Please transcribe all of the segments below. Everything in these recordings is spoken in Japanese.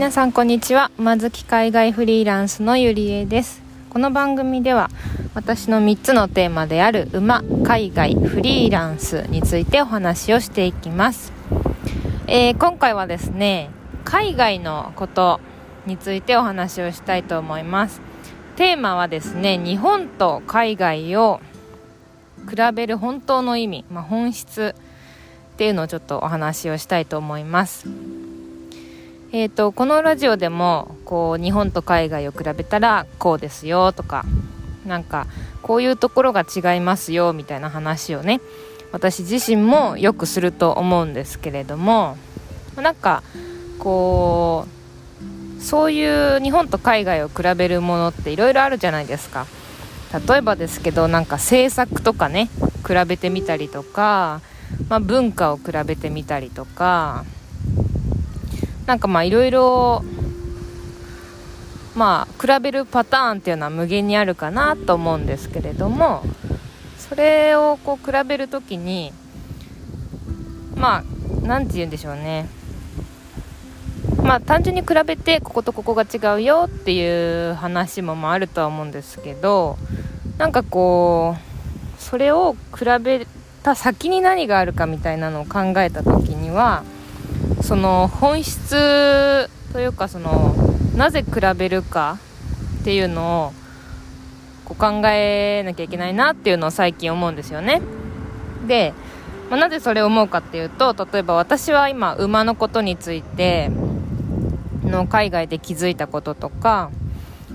皆さんこんにちは。馬好き海外フリーランスのゆりえです。この番組では私の3つのテーマである馬海外フリーランスについてお話をしていきます、えー、今回はですね海外のことについてお話をしたいと思います。テーマはですね日本と海外を比べる本当の意味、まあ、本質っていうのをちょっとお話をしたいと思います。えーと、このラジオでもこう日本と海外を比べたらこうですよとかなんかこういうところが違いますよみたいな話をね私自身もよくすると思うんですけれどもなんかこうそういう日本と海外を比べるものっていろいろあるじゃないですか。例えばですけどなんか政策とかね比べてみたりとか、まあ、文化を比べてみたりとかなんかまあいろいろまあ比べるパターンっていうのは無限にあるかなと思うんですけれどもそれをこう比べる時にまあ何て言うんでしょうね。まあ単純に比べてこことここが違うよっていう話もまああるとは思うんですけどなんかこうそれを比べた先に何があるかみたいなのを考えた時にはその本質というかそのなぜ比べるかっていうのをこう考えなきゃいけないなっていうのを最近思うんですよね。で、まあ、なぜそれを思うかっていうと例えば私は今馬のことについての海外で気づいたこととか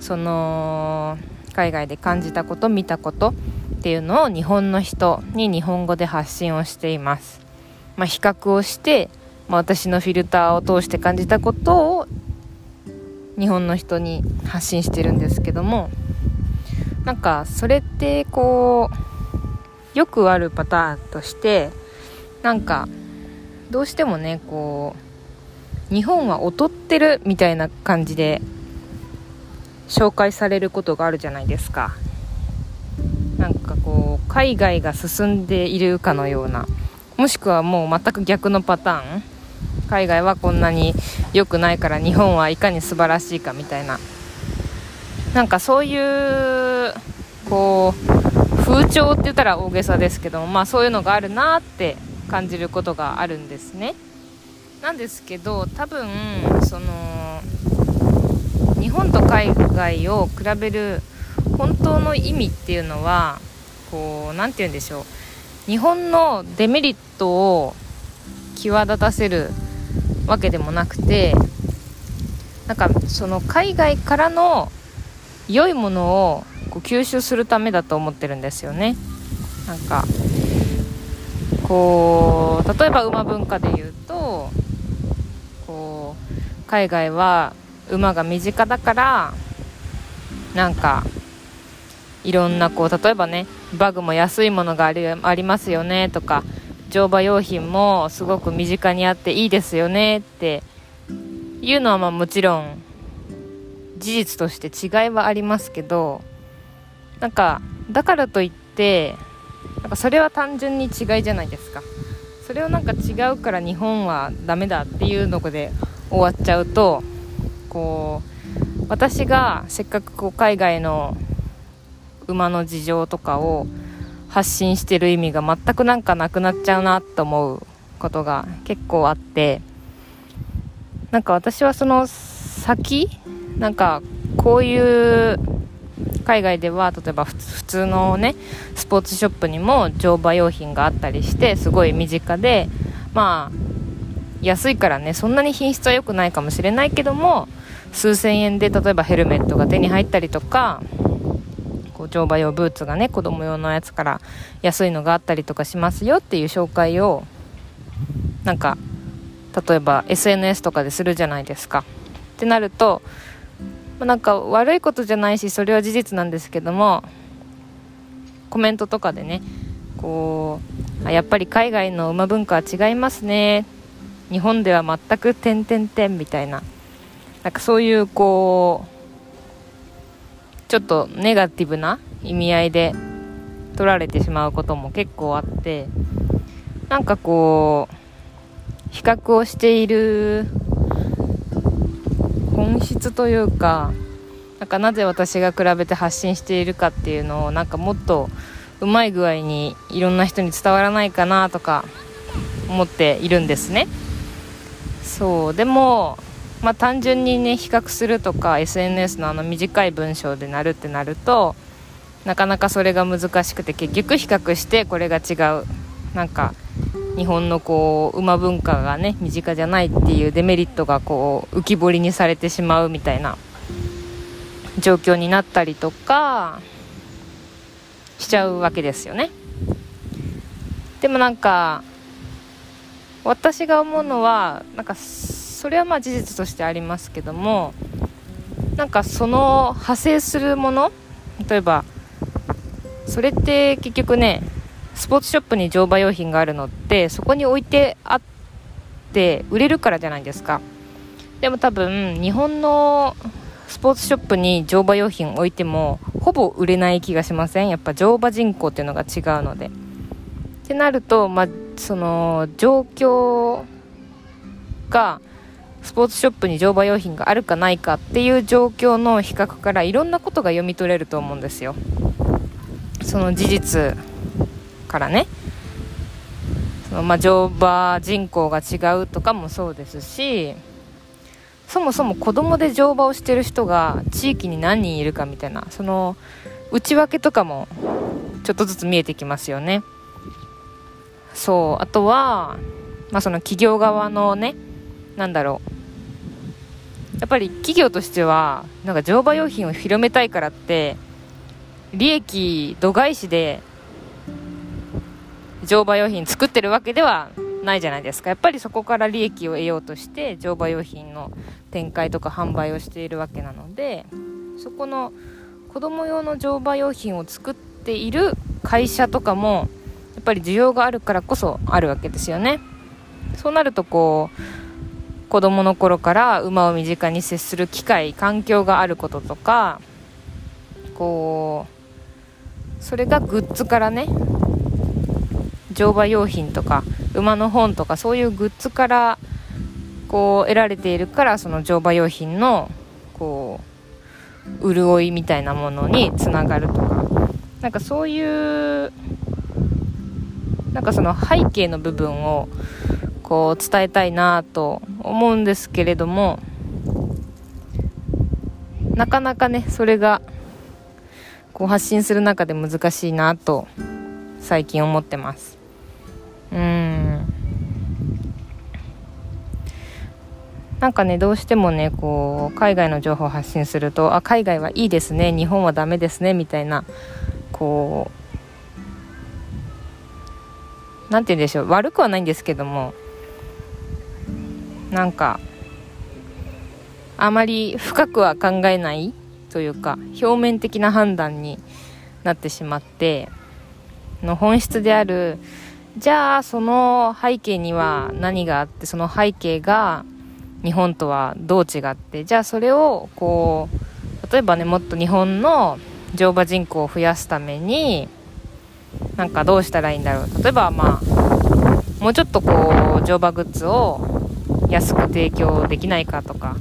その海外で感じたこと見たことっていうのを日本の人に日本語で発信をしています、まあ、比較をしてまあ、私のフィルターを通して感じたことを日本の人に発信してるんですけどもなんかそれってこうよくあるパターンとしてなんかどうしてもねこう日本は劣ってるみたいな感じで紹介されることがあるじゃないですか。なんかこう海外が進んでいるかのようなもしくはもう全く逆のパターン海外はこんなに良くないから日本はいかに素晴らしいかみたいな。なんかそういうこう風潮って言ったら大げさですけどもまあそういうのがあるなって感じることがあるんですね。なんですけど多分その日本と海外を比べる本当の意味っていうのはこう何て言うんでしょう。日本のデメリットを際立たせるわけでもなくてなんかその海外からの良いものをこう吸収するためだと思ってるんですよね。なんかこう例えば馬文化で言うとこう海外は馬が身近だからなんかいろんなこう例えばねバグも安いものがありありますよねとか乗馬用品もすごく身近にあっていいですよねっていうのはまあもちろん事実として違いはありますけどなんかだからといってなんかそれは単純に違いじゃないですか。それをなんか違うから日本はダメだっていうので終わっちゃうとこう私がせっかくこう海外の馬の事情とかを発信してる意味が全くなんかなくなっちゃうなと思うことが結構あってなんか私はその先なんかこういう海外では例えば普通のねスポーツショップにも乗馬用品があったりしてすごい身近でまあ安いからねそんなに品質は良くないかもしれないけども数千円で例えばヘルメットが手に入ったりとかこう乗馬用ブーツがね子供用のやつから安いのがあったりとかしますよっていう紹介をなんか例えば SNS とかでするじゃないですか。ってなると、ま、なんか悪いことじゃないしそれは事実なんですけどもコメントとかでねこうやっぱり海外の馬文化は違いますね。日本では全く点々点みたいな。なんかそういうこうちょっとネガティブな意味合いで取られてしまうことも結構あってなんかこう比較をしている本質というかなんかなぜ私が比べて発信しているかっていうのをなんかもっとうまい具合にいろんな人に伝わらないかなとか思っているんですね。そうでもまあ単純にね比較するとか SNS のあの短い文章でなるってなるとなかなかそれが難しくて結局比較してこれが違う。なんか日本のこう馬文化がね身近じゃないっていうデメリットがこう浮き彫りにされてしまうみたいな状況になったりとかしちゃうわけですよね。でもなんか私が思うのはなんかそれはまあ事実としてありますけどもなんかその派生するもの例えばそれって結局ねスポーツショップに乗馬用品があるのってそこに置いてあって売れるからじゃないですか。でも多分日本のスポーツショップに乗馬用品置いてもほぼ売れない気がしません？やっぱ乗馬人口っていうのが違うので。ってなると、まあ、その状況がスポーツショップに乗馬用品があるかないかっていう状況の比較からいろんなことが読み取れると思うんですよ。その事実からね。その、まあ、乗馬人口が違うとかもそうですしそもそも子供で乗馬をしてる人が地域に何人いるかみたいなその内訳とかもちょっとずつ見えてきますよね。そうあとは、まあ、その企業側のねなんだろう。やっぱり企業としてはなんか乗馬用品を広めたいからって利益度外視で乗馬用品作ってるわけではないじゃないですか。やっぱりそこから利益を得ようとして乗馬用品の展開とか販売をしているわけなのでそこの子供用の乗馬用品を作っている会社とかもやっぱり需要があるからこそあるわけですよね。そうなるとこう子供の頃から馬を身近に接する機会環境があることとかこうそれがグッズからね乗馬用品とか馬の本とかそういうグッズからこう得られているからその乗馬用品のこう潤いみたいなものにつながるとか。なんかそういうなんかその背景の部分をこう伝えたいなと思うんですけれどもなかなかねそれがこう発信する中で難しいなと最近思ってます。うん。なんかねどうしてもねこう海外の情報を発信するとあ海外はいいですね日本はダメですねみたいなこうなんて言うんでしょう悪くはないんですけどもなんかあまり深くは考えないというか表面的な判断になってしまっての本質であるじゃあその背景には何があってその背景が日本とはどう違ってじゃあそれをこう例えばねもっと日本の乗馬人口を増やすためになんかどうしたらいいんだろう。例えばまあもうちょっとこう乗馬グッズを安く提供できないかとか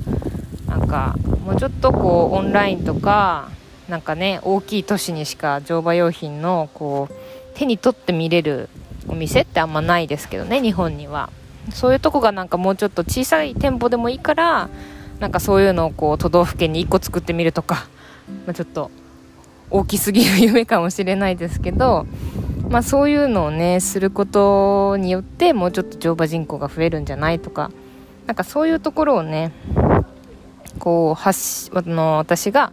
なんかもうちょっとこうオンラインとかなんかね大きい都市にしか乗馬用品のこう手に取って見れるお店ってあんまないですけどね日本には。そういうとこがなんかもうちょっと小さい店舗でもいいからなんかそういうのをこう都道府県に1個作ってみるとか、まあ、ちょっと大きすぎる夢かもしれないですけど、まあ、そういうのをねすることによってもうちょっと乗馬人口が増えるんじゃないとかなんかそういうところをねこう発あの私が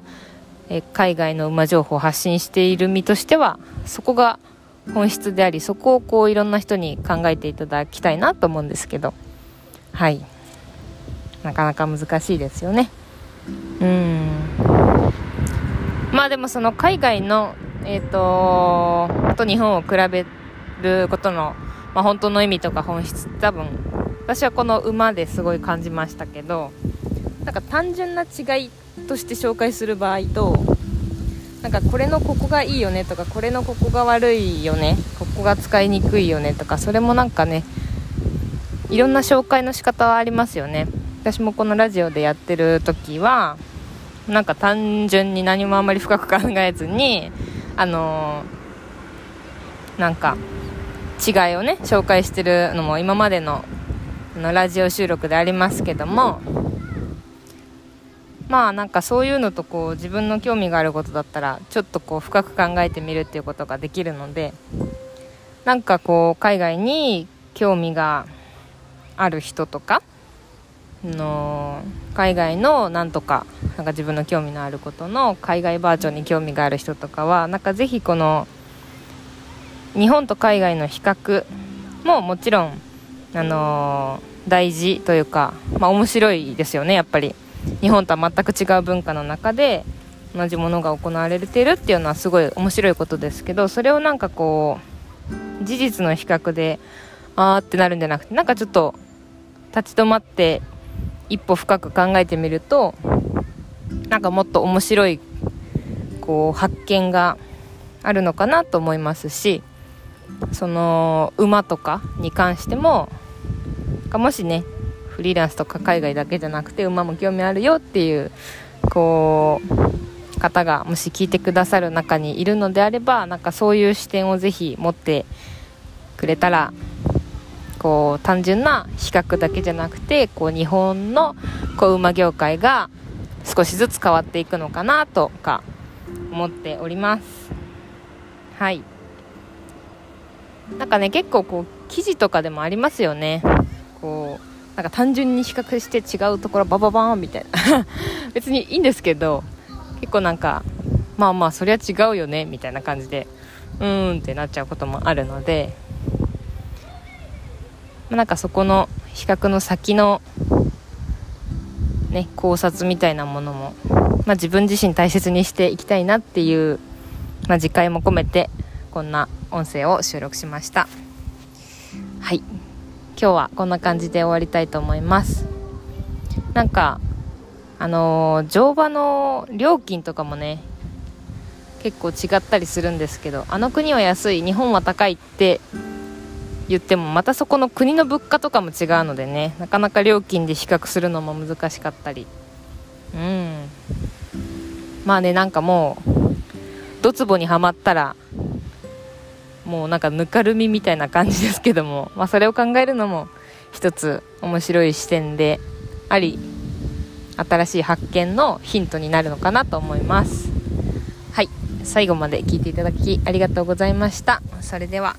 え海外の馬情報を発信している身としてはそこが本質でありそこをこういろんな人に考えていただきたいなと思うんですけど。はい。なかなか難しいですよね。うん。まあでもその海外のえっ、ー、とと日本を比べることの、まあ、本当の意味とか本質多分私はこの馬ですごい感じましたけどなんか単純な違いとして紹介する場合となんかこれのここがいいよねとかこれのここが悪いよねここが使いにくいよねとかそれもなんかねいろんな紹介の仕方はありますよね。私もこのラジオでやってる時はなんか単純に何もあんまり深く考えずにあのー、なんか違いをね紹介してるのも今までののラジオ収録でありますけどもまあなんかそういうのとこう自分の興味があることだったらちょっとこう深く考えてみるっていうことができるのでなんかこう海外に興味がある人とかの海外のなんとかなんか自分の興味のあることの海外バージョンに興味がある人とかはなんかぜひこの日本と海外の比較ももちろん、あのー、大事というか、まあ、面白いですよねやっぱり。日本とは全く違う文化の中で同じものが行われてるっていうのはすごい面白いことですけどそれをなんかこう事実の比較であーってなるんじゃなくてなんかちょっと立ち止まって一歩深く考えてみるとなんかもっと面白いこう発見があるのかなと思いますしその馬とかに関してももしねフリーランスとか海外だけじゃなくて馬も興味あるよっていうこう方がもし聞いてくださる中にいるのであればなんかそういう視点をぜひ持ってくれたらこう単純な比較だけじゃなくてこう日本のこう馬業界が少しずつ変わっていくのかなとか思っております。はい。なんかね結構こう記事とかでもありますよね。こうなんか単純に比較して違うところバババーンみたいな。別にいいんですけど結構なんかまあまあそりゃ違うよねみたいな感じでうーんってなっちゃうこともあるのでなんかそこの比較の先のね考察みたいなものも、まあ、自分自身大切にしていきたいなっていう、まあ、次回も込めてこんな音声を収録しました。はい。今日はこんな感じで終わりたいと思います。なんかあのー、乗馬の料金とかもね結構違ったりするんですけどあの国は安い日本は高いって言ってもまたそこの国の物価とかも違うのでねなかなか料金で比較するのも難しかったり。うん。まあねなんかもうドツボにはまったらもうなんかぬかるみみたいな感じですけども、まあ、それを考えるのも一つ面白い視点であり新しい発見のヒントになるのかなと思います。はい。最後まで聞いていただきありがとうございました。それでは。